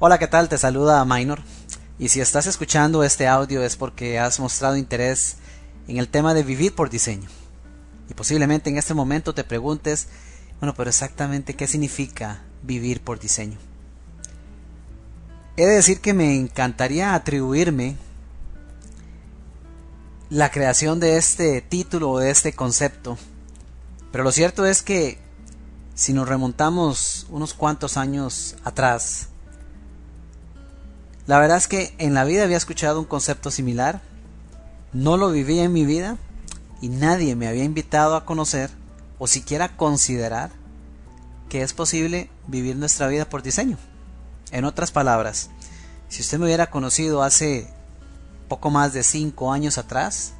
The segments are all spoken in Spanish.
Hola, ¿qué tal? Te saluda Minor. Y si estás escuchando este audio es porque has mostrado interés en el tema de vivir por diseño. Y posiblemente en este momento te preguntes, bueno, pero exactamente qué significa vivir por diseño. He de decir que me encantaría atribuirme la creación de este título o de este concepto. Pero lo cierto es que si nos remontamos unos cuantos años atrás, la verdad es que en la vida había escuchado un concepto similar, no lo vivía en mi vida y nadie me había invitado a conocer o siquiera considerar que es posible vivir nuestra vida por diseño. En otras palabras, si usted me hubiera conocido hace poco más de cinco años atrás,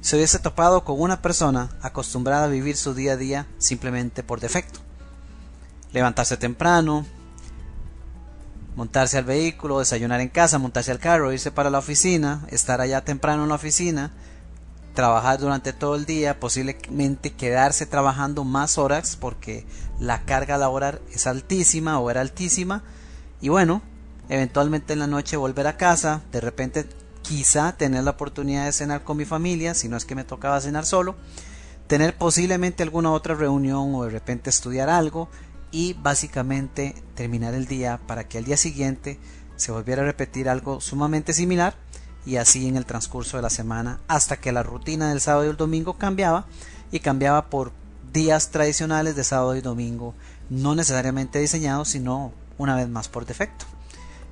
se hubiese topado con una persona acostumbrada a vivir su día a día simplemente por defecto. Levantarse temprano, montarse al vehículo, desayunar en casa, montarse al carro, irse para la oficina, estar allá temprano en la oficina, trabajar durante todo el día, posiblemente quedarse trabajando más horas porque la carga laboral es altísima o era altísima. Y bueno, eventualmente en la noche volver a casa, de repente quizá tener la oportunidad de cenar con mi familia, si no es que me tocaba cenar solo, tener posiblemente alguna otra reunión o de repente estudiar algo y básicamente terminar el día para que al día siguiente se volviera a repetir algo sumamente similar y así en el transcurso de la semana hasta que la rutina del sábado y el domingo cambiaba y cambiaba por días tradicionales de sábado y domingo no necesariamente diseñados sino una vez más por defecto.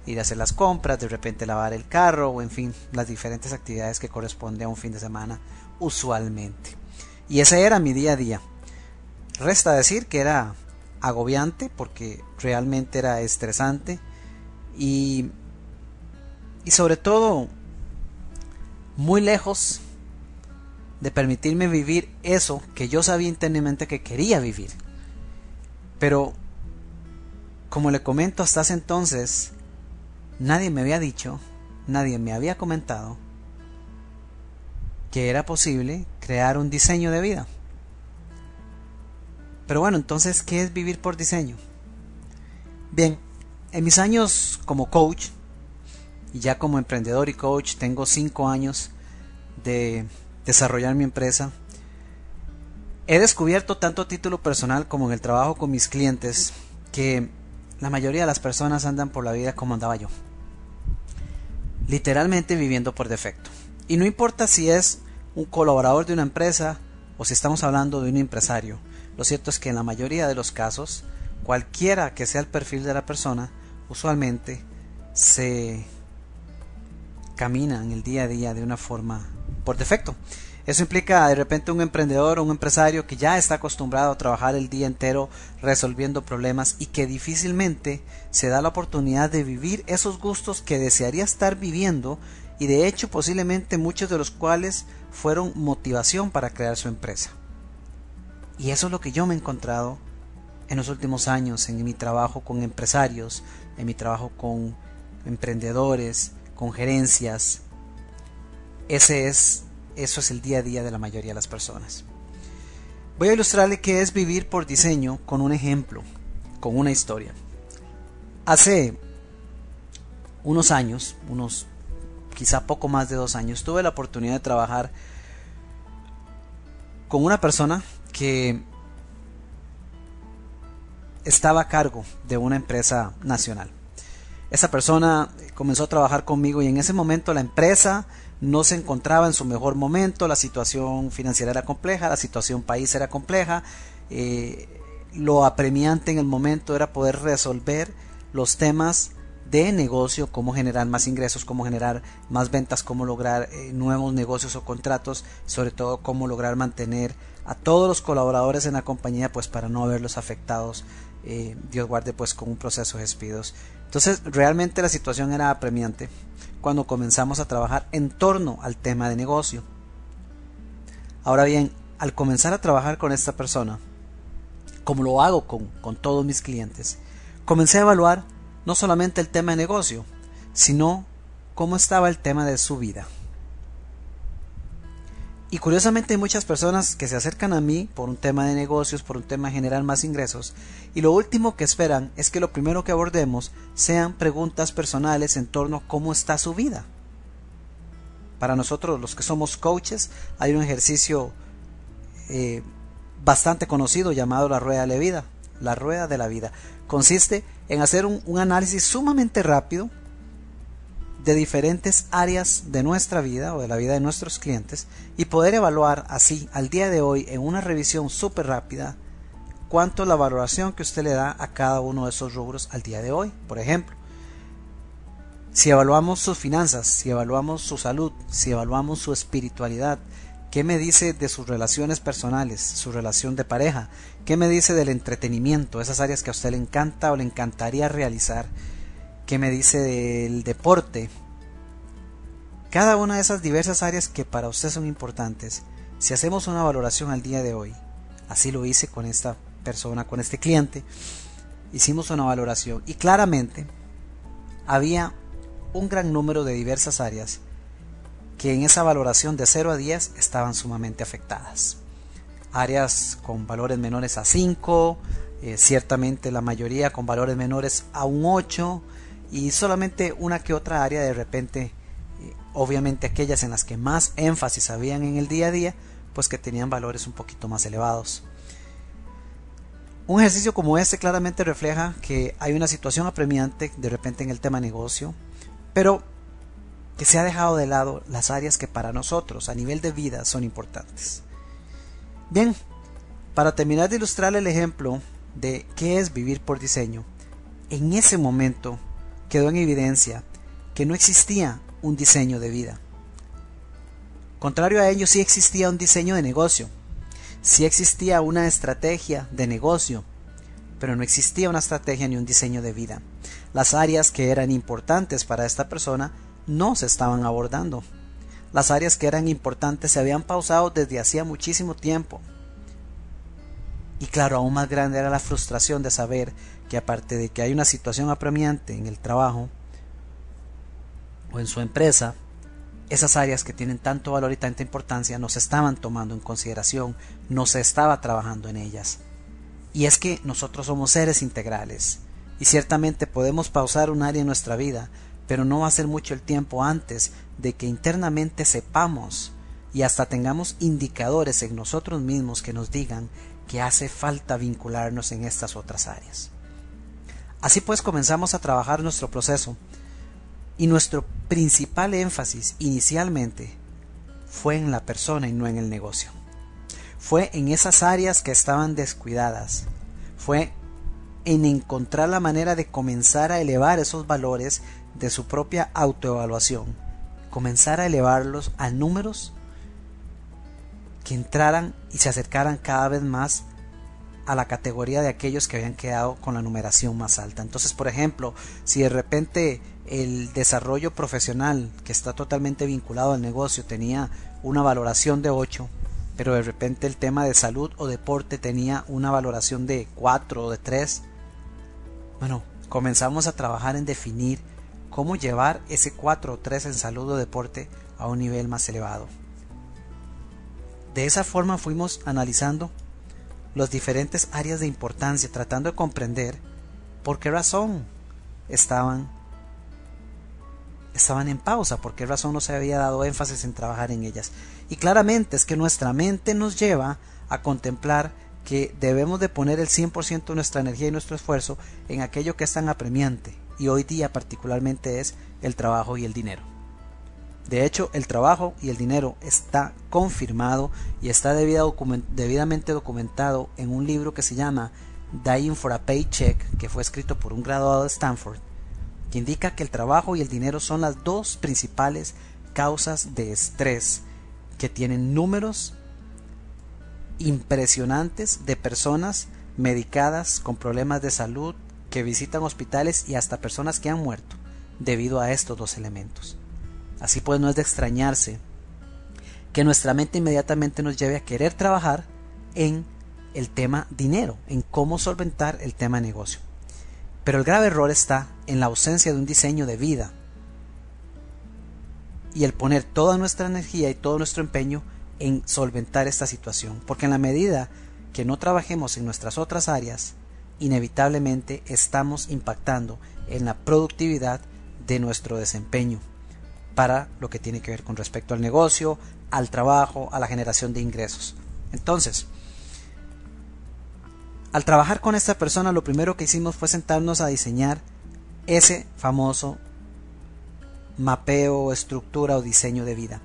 Ir a hacer las compras, de repente lavar el carro o en fin las diferentes actividades que corresponde a un fin de semana usualmente. Y ese era mi día a día. Resta decir que era agobiante porque realmente era estresante y, y sobre todo muy lejos de permitirme vivir eso que yo sabía internamente que quería vivir. Pero, como le comento hasta ese entonces, nadie me había dicho, nadie me había comentado que era posible crear un diseño de vida. Pero bueno, entonces, ¿qué es vivir por diseño? Bien, en mis años como coach, y ya como emprendedor y coach, tengo cinco años de desarrollar mi empresa. He descubierto tanto a título personal como en el trabajo con mis clientes que la mayoría de las personas andan por la vida como andaba yo. Literalmente viviendo por defecto. Y no importa si es un colaborador de una empresa o si estamos hablando de un empresario. Lo cierto es que en la mayoría de los casos, cualquiera que sea el perfil de la persona, usualmente se camina en el día a día de una forma por defecto. Eso implica de repente un emprendedor o un empresario que ya está acostumbrado a trabajar el día entero resolviendo problemas y que difícilmente se da la oportunidad de vivir esos gustos que desearía estar viviendo y de hecho posiblemente muchos de los cuales fueron motivación para crear su empresa. Y eso es lo que yo me he encontrado en los últimos años en mi trabajo con empresarios, en mi trabajo con emprendedores, con gerencias. Ese es, eso es el día a día de la mayoría de las personas. Voy a ilustrarle qué es vivir por diseño con un ejemplo, con una historia. Hace unos años, unos quizá poco más de dos años, tuve la oportunidad de trabajar con una persona que estaba a cargo de una empresa nacional. Esa persona comenzó a trabajar conmigo y en ese momento la empresa no se encontraba en su mejor momento, la situación financiera era compleja, la situación país era compleja, eh, lo apremiante en el momento era poder resolver los temas de negocio, cómo generar más ingresos, cómo generar más ventas, cómo lograr eh, nuevos negocios o contratos, sobre todo cómo lograr mantener a todos los colaboradores en la compañía pues para no verlos afectados eh, Dios guarde pues con un proceso de despidos. Entonces realmente la situación era apremiante cuando comenzamos a trabajar en torno al tema de negocio. Ahora bien al comenzar a trabajar con esta persona como lo hago con, con todos mis clientes comencé a evaluar no solamente el tema de negocio sino cómo estaba el tema de su vida Y curiosamente hay muchas personas que se acercan a mí por un tema de negocios, por un tema de generar más ingresos, y lo último que esperan es que lo primero que abordemos sean preguntas personales en torno a cómo está su vida. Para nosotros los que somos coaches hay un ejercicio eh, bastante conocido llamado la rueda de la vida. La rueda de la vida consiste en hacer un análisis sumamente rápido de diferentes áreas de nuestra vida o de la vida de nuestros clientes y poder evaluar así al día de hoy en una revisión súper rápida cuánto la valoración que usted le da a cada uno de esos rubros al día de hoy. Por ejemplo, si evaluamos sus finanzas, si evaluamos su salud, si evaluamos su espiritualidad, ¿qué me dice de sus relaciones personales, su relación de pareja? ¿Qué me dice del entretenimiento, esas áreas que a usted le encanta o le encantaría realizar? Qué me dice del deporte. Cada una de esas diversas áreas que para usted son importantes, si hacemos una valoración al día de hoy, así lo hice con esta persona, con este cliente, hicimos una valoración y claramente había un gran número de diversas áreas que en esa valoración de 0 a 10 estaban sumamente afectadas. Áreas con valores menores a 5, eh, ciertamente la mayoría con valores menores a un 8, y solamente una que otra área de repente, eh, obviamente aquellas en las que más énfasis habían en el día a día, pues que tenían valores un poquito más elevados. Un ejercicio como este claramente refleja que hay una situación apremiante de repente en el tema negocio, pero que se ha dejado de lado las áreas que para nosotros a nivel de vida son importantes. Bien, para terminar de ilustrar el ejemplo de qué es vivir por diseño, en ese momento quedó en evidencia que no existía un diseño de vida. Contrario a ello, sí existía un diseño de negocio, sí existía una estrategia de negocio, pero no existía una estrategia ni un diseño de vida. Las áreas que eran importantes para esta persona no se estaban abordando. Las áreas que eran importantes se habían pausado desde hacía muchísimo tiempo. Y claro, aún más grande era la frustración de saber que aparte de que hay una situación apremiante en el trabajo o en su empresa, esas áreas que tienen tanto valor y tanta importancia no se estaban tomando en consideración, no se estaba trabajando en ellas. Y es que nosotros somos seres integrales, y ciertamente podemos pausar un área en nuestra vida, pero no va a ser mucho el tiempo antes de que internamente sepamos y hasta tengamos indicadores en nosotros mismos que nos digan que hace falta vincularnos en estas otras áreas. Así pues comenzamos a trabajar nuestro proceso y nuestro principal énfasis inicialmente fue en la persona y no en el negocio. Fue en esas áreas que estaban descuidadas. Fue en encontrar la manera de comenzar a elevar esos valores de su propia autoevaluación. Comenzar a elevarlos a números que entraran y se acercaran cada vez más a la categoría de aquellos que habían quedado con la numeración más alta. Entonces, por ejemplo, si de repente el desarrollo profesional que está totalmente vinculado al negocio tenía una valoración de 8, pero de repente el tema de salud o deporte tenía una valoración de 4 o de 3, bueno, comenzamos a trabajar en definir cómo llevar ese 4 o 3 en salud o deporte a un nivel más elevado. De esa forma fuimos analizando las diferentes áreas de importancia, tratando de comprender por qué razón estaban estaban en pausa, por qué razón no se había dado énfasis en trabajar en ellas. Y claramente es que nuestra mente nos lleva a contemplar que debemos de poner el 100% de nuestra energía y nuestro esfuerzo en aquello que es tan apremiante y hoy día particularmente es el trabajo y el dinero. De hecho, el trabajo y el dinero está confirmado y está debidamente documentado en un libro que se llama Dying for a Paycheck, que fue escrito por un graduado de Stanford, que indica que el trabajo y el dinero son las dos principales causas de estrés que tienen números impresionantes de personas medicadas con problemas de salud que visitan hospitales y hasta personas que han muerto debido a estos dos elementos. Así pues no es de extrañarse que nuestra mente inmediatamente nos lleve a querer trabajar en el tema dinero, en cómo solventar el tema negocio. Pero el grave error está en la ausencia de un diseño de vida y el poner toda nuestra energía y todo nuestro empeño en solventar esta situación, porque en la medida que no trabajemos en nuestras otras áreas, inevitablemente estamos impactando en la productividad de nuestro desempeño para lo que tiene que ver con respecto al negocio, al trabajo, a la generación de ingresos. Entonces, al trabajar con esta persona, lo primero que hicimos fue sentarnos a diseñar ese famoso mapeo, estructura o diseño de vida.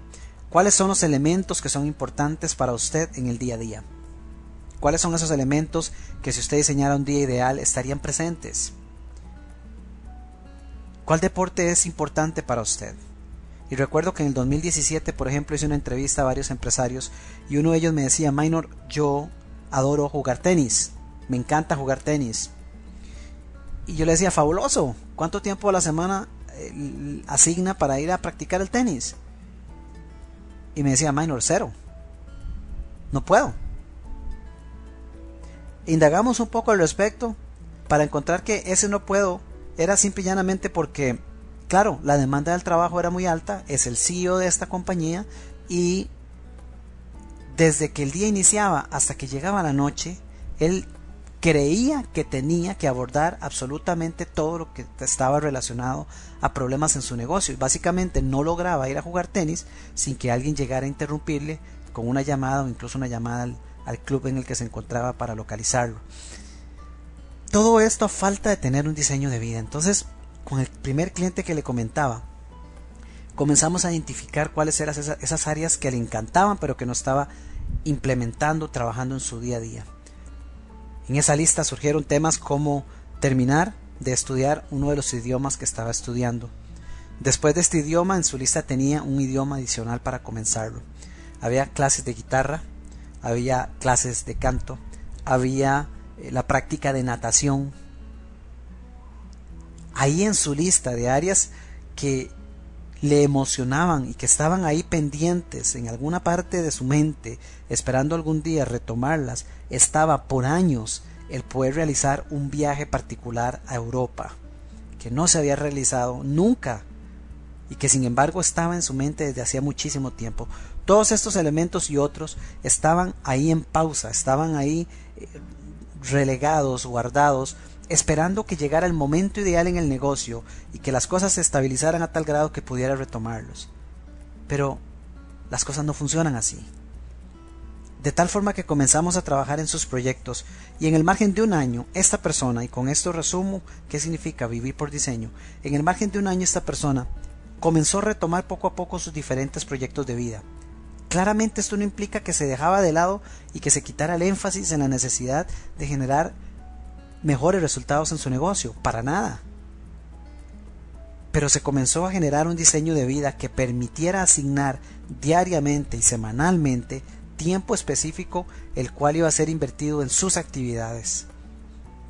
¿Cuáles son los elementos que son importantes para usted en el día a día? ¿Cuáles son esos elementos que si usted diseñara un día ideal estarían presentes? ¿Cuál deporte es importante para usted? Y recuerdo que en el 2017, por ejemplo, hice una entrevista a varios empresarios y uno de ellos me decía, Minor, yo adoro jugar tenis, me encanta jugar tenis. Y yo le decía, fabuloso, ¿cuánto tiempo a la semana eh, asigna para ir a practicar el tenis? Y me decía, Minor, cero. No puedo. Indagamos un poco al respecto para encontrar que ese no puedo era simple y llanamente porque, claro, la demanda del trabajo era muy alta, es el CEO de esta compañía y desde que el día iniciaba hasta que llegaba la noche, él creía que tenía que abordar absolutamente todo lo que estaba relacionado a problemas en su negocio y básicamente no lograba ir a jugar tenis sin que alguien llegara a interrumpirle con una llamada o incluso una llamada al, al club en el que se encontraba para localizarlo. Todo esto a falta de tener un diseño de vida. Entonces, con el primer cliente que le comentaba, comenzamos a identificar cuáles eran esas, áreas que le encantaban, pero que no estaba implementando, trabajando en su día a día. En esa lista surgieron temas como terminar de estudiar uno de los idiomas que estaba estudiando. Después de este idioma, en su lista tenía un idioma adicional para comenzarlo. Había clases de guitarra, había clases de canto, había eh, la práctica de natación. Ahí en su lista de áreas que le emocionaban y que estaban ahí pendientes en alguna parte de su mente, esperando algún día retomarlas, estaba por años el poder realizar un viaje particular a Europa, que no se había realizado nunca y que sin embargo estaba en su mente desde hacía muchísimo tiempo. Todos estos elementos y otros estaban ahí en pausa, estaban ahí eh, relegados, guardados, esperando que llegara el momento ideal en el negocio y que las cosas se estabilizaran a tal grado que pudiera retomarlos. Pero las cosas no funcionan así. De tal forma que comenzamos a trabajar en sus proyectos y en el margen de un año esta persona, y con esto resumo qué significa vivir por diseño, en el margen de un año esta persona comenzó a retomar poco a poco sus diferentes proyectos de vida, Claramente esto no implica que se dejaba de lado y que se quitara el énfasis en la necesidad de generar mejores resultados en su negocio, para nada. Pero se comenzó a generar un diseño de vida que permitiera asignar diariamente y semanalmente tiempo específico el cual iba a ser invertido en sus actividades.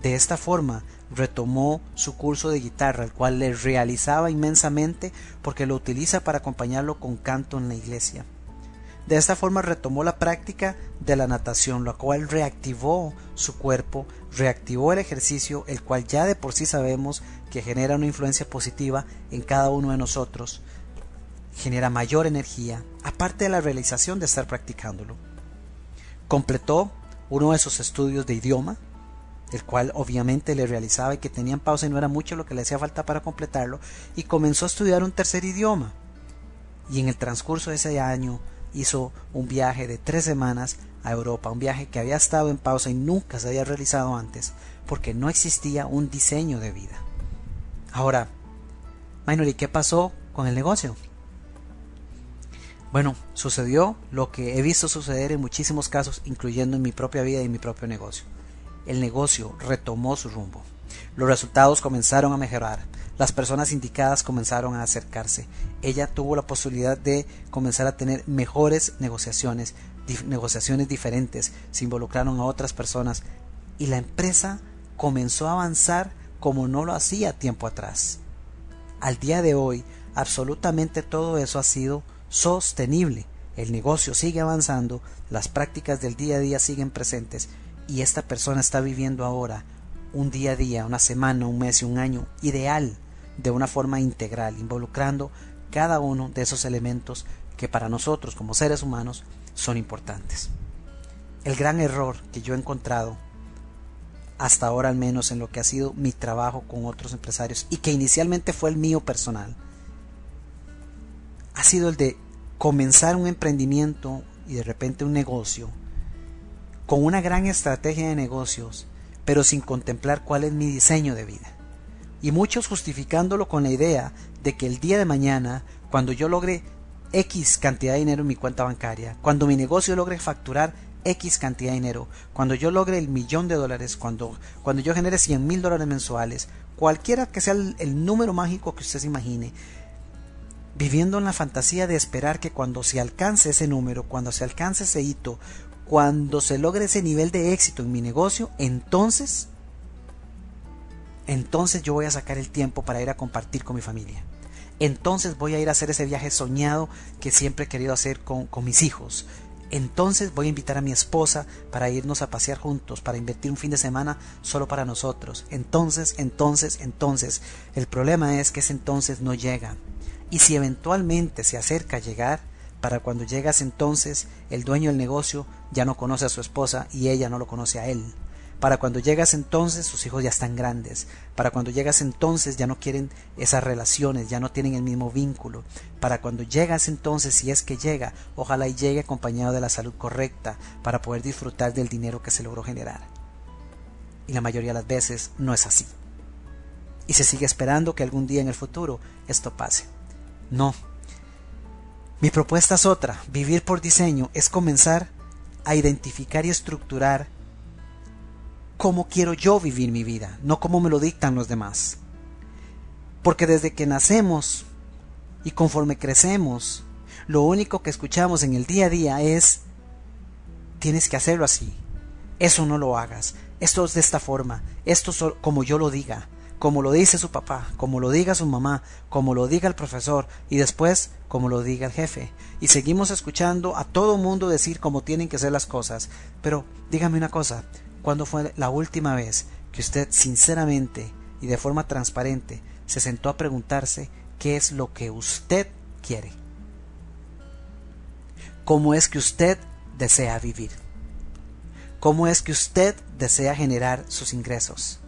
De esta forma retomó su curso de guitarra, el cual le realizaba inmensamente porque lo utiliza para acompañarlo con canto en la iglesia. De esta forma retomó la práctica de la natación, lo cual reactivó su cuerpo, reactivó el ejercicio, el cual ya de por sí sabemos que genera una influencia positiva en cada uno de nosotros, genera mayor energía, aparte de la realización de estar practicándolo. Completó uno de sus estudios de idioma, el cual obviamente le realizaba y que tenían pausa y no era mucho lo que le hacía falta para completarlo, y comenzó a estudiar un tercer idioma. Y en el transcurso de ese año hizo un viaje de tres semanas a Europa, un viaje que había estado en pausa y nunca se había realizado antes, porque no existía un diseño de vida. Ahora, Minor, ¿y qué pasó con el negocio? Bueno, sucedió lo que he visto suceder en muchísimos casos, incluyendo en mi propia vida y mi propio negocio. El negocio retomó su rumbo. Los resultados comenzaron a mejorar. Las personas indicadas comenzaron a acercarse. Ella tuvo la posibilidad de comenzar a tener mejores negociaciones, negociaciones diferentes, se involucraron a otras personas y la empresa comenzó a avanzar como no lo hacía tiempo atrás. Al día de hoy, absolutamente todo eso ha sido sostenible. El negocio sigue avanzando, las prácticas del día a día siguen presentes y esta persona está viviendo ahora un día a día, una semana, un mes y un año ideal de una forma integral, involucrando cada uno de esos elementos que para nosotros como seres humanos son importantes. El gran error que yo he encontrado hasta ahora al menos en lo que ha sido mi trabajo con otros empresarios y que inicialmente fue el mío personal, ha sido el de comenzar un emprendimiento y de repente un negocio con una gran estrategia de negocios, pero sin contemplar cuál es mi diseño de vida. Y muchos justificándolo con la idea de que el día de mañana, cuando yo logre X cantidad de dinero en mi cuenta bancaria, cuando mi negocio logre facturar X cantidad de dinero, cuando yo logre el millón de dólares, cuando, cuando yo genere 100 mil dólares mensuales, cualquiera que sea el, número mágico que usted se imagine, viviendo en la fantasía de esperar que cuando se alcance ese número, cuando se alcance ese hito, cuando se logre ese nivel de éxito en mi negocio, entonces, entonces yo voy a sacar el tiempo para ir a compartir con mi familia. Entonces voy a ir a hacer ese viaje soñado que siempre he querido hacer con, mis hijos entonces voy a invitar a mi esposa para irnos a pasear juntos, para invertir un fin de semana solo para nosotros. Entonces, entonces, entonces. El problema es que ese entonces no llega. Y si eventualmente se acerca a llegar, para cuando llegas entonces, el dueño del negocio ya no conoce a su esposa y ella no lo conoce a él. Para cuando llegas entonces sus hijos ya están grandes. Para cuando llegas entonces ya no quieren esas relaciones, ya no tienen el mismo vínculo. Para cuando llegas entonces, si es que llega, ojalá y llegue acompañado de la salud correcta para poder disfrutar del dinero que se logró generar. Y la mayoría de las veces no es así. Y se sigue esperando que algún día en el futuro esto pase. No. Mi propuesta es otra. Vivir por diseño es comenzar a identificar y estructurar cómo quiero yo vivir mi vida, no cómo me lo dictan los demás. Porque desde que nacemos y conforme crecemos, lo único que escuchamos en el día a día es, tienes que hacerlo así, eso no lo hagas, esto es de esta forma, esto es como yo lo diga, como lo dice su papá, como lo diga su mamá, como lo diga el profesor y después como lo diga el jefe. Y seguimos escuchando a todo mundo decir cómo tienen que ser las cosas. Pero dígame una cosa, ¿Cuándo fue la última vez que usted sinceramente y de forma transparente se sentó a preguntarse qué es lo que usted quiere? ¿Cómo es que usted desea vivir? ¿Cómo es que usted desea generar sus ingresos?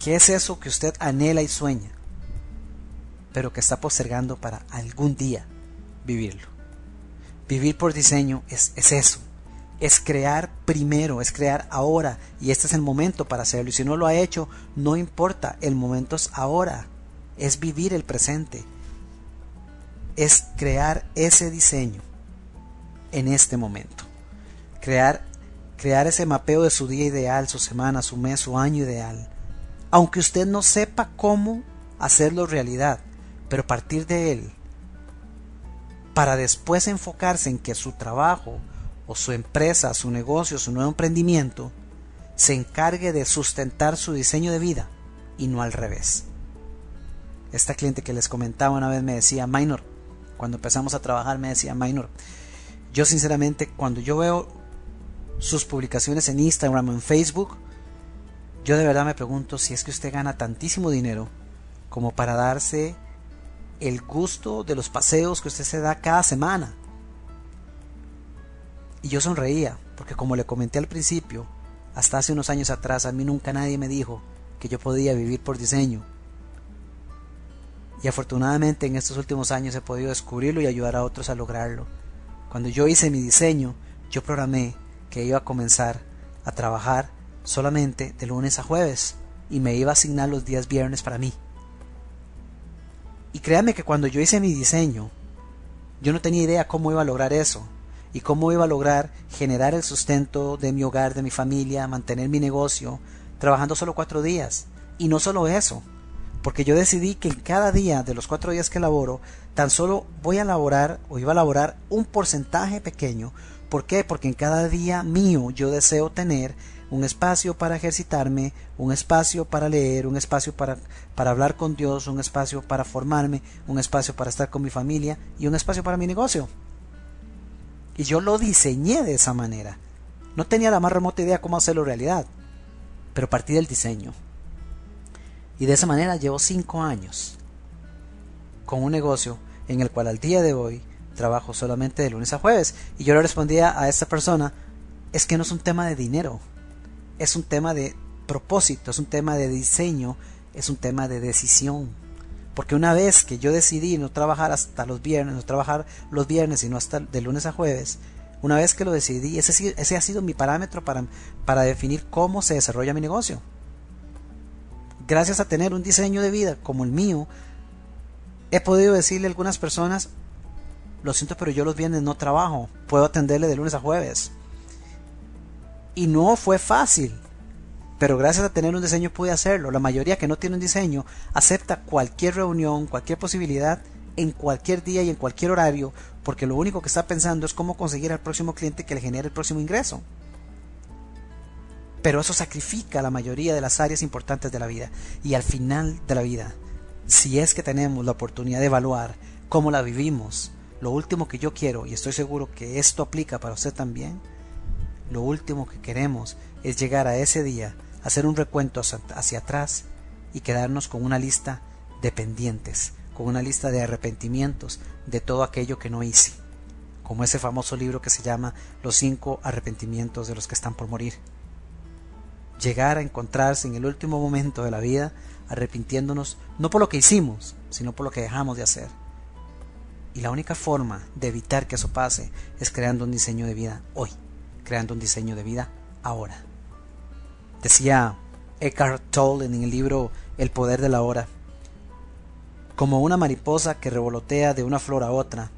¿Qué es eso que usted anhela y sueña, pero que está postergando para algún día vivirlo? Vivir por diseño es, es eso, es crear primero, es crear ahora y este es el momento para hacerlo y si no lo ha hecho, no importa, el momento es ahora, es vivir el presente, es crear ese diseño en este momento, crear, crear ese mapeo de su día ideal, su semana, su mes, su año ideal, aunque usted no sepa cómo hacerlo realidad, pero partir de él, para después enfocarse en que su trabajo, o su empresa, su negocio, su nuevo emprendimiento, se encargue de sustentar su diseño de vida y no al revés. Esta cliente que les comentaba una vez me decía, Minor, cuando empezamos a trabajar me decía, Minor, yo sinceramente cuando yo veo sus publicaciones en Instagram o en Facebook, yo de verdad me pregunto si es que usted gana tantísimo dinero como para darse el gusto de los paseos que usted se da cada semana y yo sonreía, porque como le comenté al principio, hasta hace unos años atrás a mí nunca nadie me dijo que yo podía vivir por diseño. Y afortunadamente en estos últimos años he podido descubrirlo y ayudar a otros a lograrlo. Cuando yo hice mi diseño, yo programé que iba a comenzar a trabajar solamente de lunes a jueves y me iba a asignar los días viernes para mí. Y créame que cuando yo hice mi diseño, yo no tenía idea cómo iba a lograr eso y cómo iba a lograr generar el sustento de mi hogar, de mi familia, mantener mi negocio, trabajando solo cuatro días. Y no solo eso, porque yo decidí que en cada día de los cuatro días que laboro, tan solo voy a laborar o iba a laborar un porcentaje pequeño. ¿Por qué? Porque en cada día mío yo deseo tener un espacio para ejercitarme, un espacio para leer, un espacio para, para hablar con Dios, un espacio para formarme, un espacio para estar con mi familia y un espacio para mi negocio. Y yo lo diseñé de esa manera. No tenía la más remota idea cómo hacerlo realidad, pero partí del diseño. Y de esa manera llevo cinco años con un negocio en el cual al día de hoy trabajo solamente de lunes a jueves. Y yo le respondía a esta persona, es que no es un tema de dinero, es un tema de propósito, es un tema de diseño, es un tema de decisión. Porque una vez que yo decidí no trabajar hasta los viernes, no trabajar los viernes, sino hasta de lunes a jueves, una vez que lo decidí, ese, ha sido mi parámetro para, para definir cómo se desarrolla mi negocio. Gracias a tener un diseño de vida como el mío, he podido decirle a algunas personas, lo siento, pero yo los viernes no trabajo, puedo atenderle de lunes a jueves. Y no fue fácil, pero gracias a tener un diseño pude hacerlo. La mayoría que no tiene un diseño acepta cualquier reunión, cualquier posibilidad, en cualquier día y en cualquier horario, porque lo único que está pensando es cómo conseguir al próximo cliente que le genere el próximo ingreso. Pero eso sacrifica la mayoría de las áreas importantes de la vida. Y al final de la vida, si es que tenemos la oportunidad de evaluar cómo la vivimos, lo último que yo quiero, y estoy seguro que esto aplica para usted también, lo último que queremos es llegar a ese día, hacer un recuento hacia atrás y quedarnos con una lista de pendientes, con una lista de arrepentimientos de todo aquello que no hice, como ese famoso libro que se llama Los cinco arrepentimientos de los que están por morir. Llegar a encontrarse en el último momento de la vida arrepintiéndonos no por lo que hicimos, sino por lo que dejamos de hacer. Y la única forma de evitar que eso pase es creando un diseño de vida hoy, creando un diseño de vida ahora. Decía Eckhart Tolle en el libro El poder de la hora. Como una mariposa que revolotea de una flor a otra,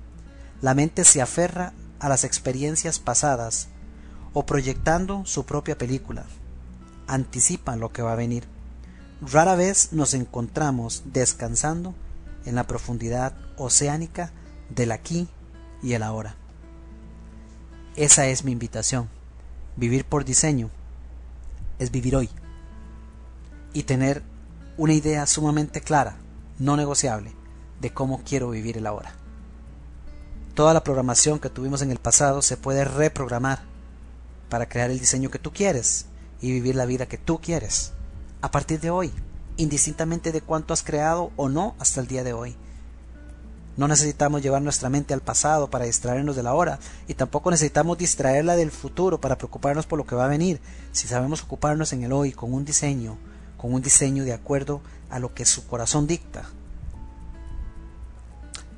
la mente se aferra a las experiencias pasadas o proyectando su propia película. Anticipa lo que va a venir. Rara vez nos encontramos descansando en la profundidad oceánica del aquí y el ahora. Esa es mi invitación. Vivir por diseño es vivir hoy y tener una idea sumamente clara, no negociable, de cómo quiero vivir el ahora. Toda la programación que tuvimos en el pasado se puede reprogramar para crear el diseño que tú quieres y vivir la vida que tú quieres a partir de hoy, indistintamente de cuánto has creado o no hasta el día de hoy. No necesitamos llevar nuestra mente al pasado para distraernos de la hora y tampoco necesitamos distraerla del futuro para preocuparnos por lo que va a venir. Si sabemos ocuparnos en el hoy con un diseño, con un diseño de acuerdo a lo que su corazón dicta,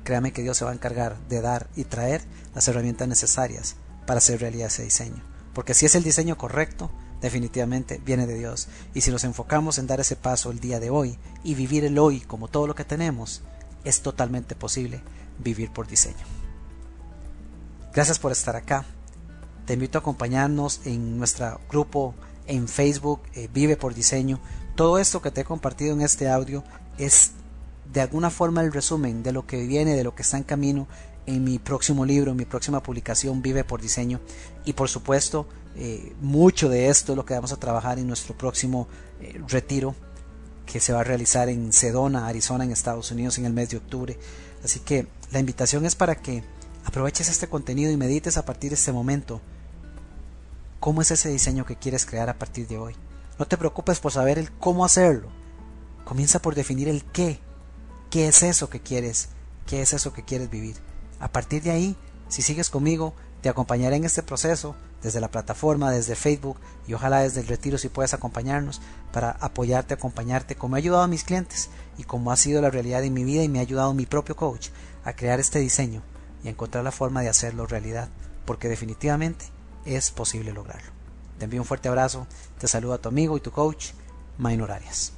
créame que Dios se va a encargar de dar y traer las herramientas necesarias para hacer realidad ese diseño. Porque si es el diseño correcto, definitivamente viene de Dios. Y si nos enfocamos en dar ese paso el día de hoy y vivir el hoy como todo lo que tenemos, es totalmente posible vivir por diseño. Gracias por estar acá. Te invito a acompañarnos en nuestro grupo en Facebook, eh, Vive por Diseño. Todo esto que te he compartido en este audio es de alguna forma el resumen de lo que viene, de lo que está en camino en mi próximo libro, en mi próxima publicación, Vive por Diseño. Y por supuesto, eh, mucho de esto es lo que vamos a trabajar en nuestro próximo eh, retiro que se va a realizar en Sedona, Arizona, en Estados Unidos, en el mes de octubre. Así que la invitación es para que aproveches este contenido y medites a partir de este momento cómo es ese diseño que quieres crear a partir de hoy. No te preocupes por saber el cómo hacerlo. Comienza por definir el qué. ¿Qué es eso que quieres? ¿Qué es eso que quieres vivir? A partir de ahí, si sigues conmigo, te acompañaré en este proceso desde la plataforma, desde Facebook y ojalá desde el retiro si puedes acompañarnos para apoyarte, acompañarte, como ha ayudado a mis clientes y como ha sido la realidad de mi vida y me ha ayudado mi propio coach a crear este diseño y a encontrar la forma de hacerlo realidad, porque definitivamente es posible lograrlo. Te envío un fuerte abrazo, te saluda tu amigo y tu coach, Maynor Arias.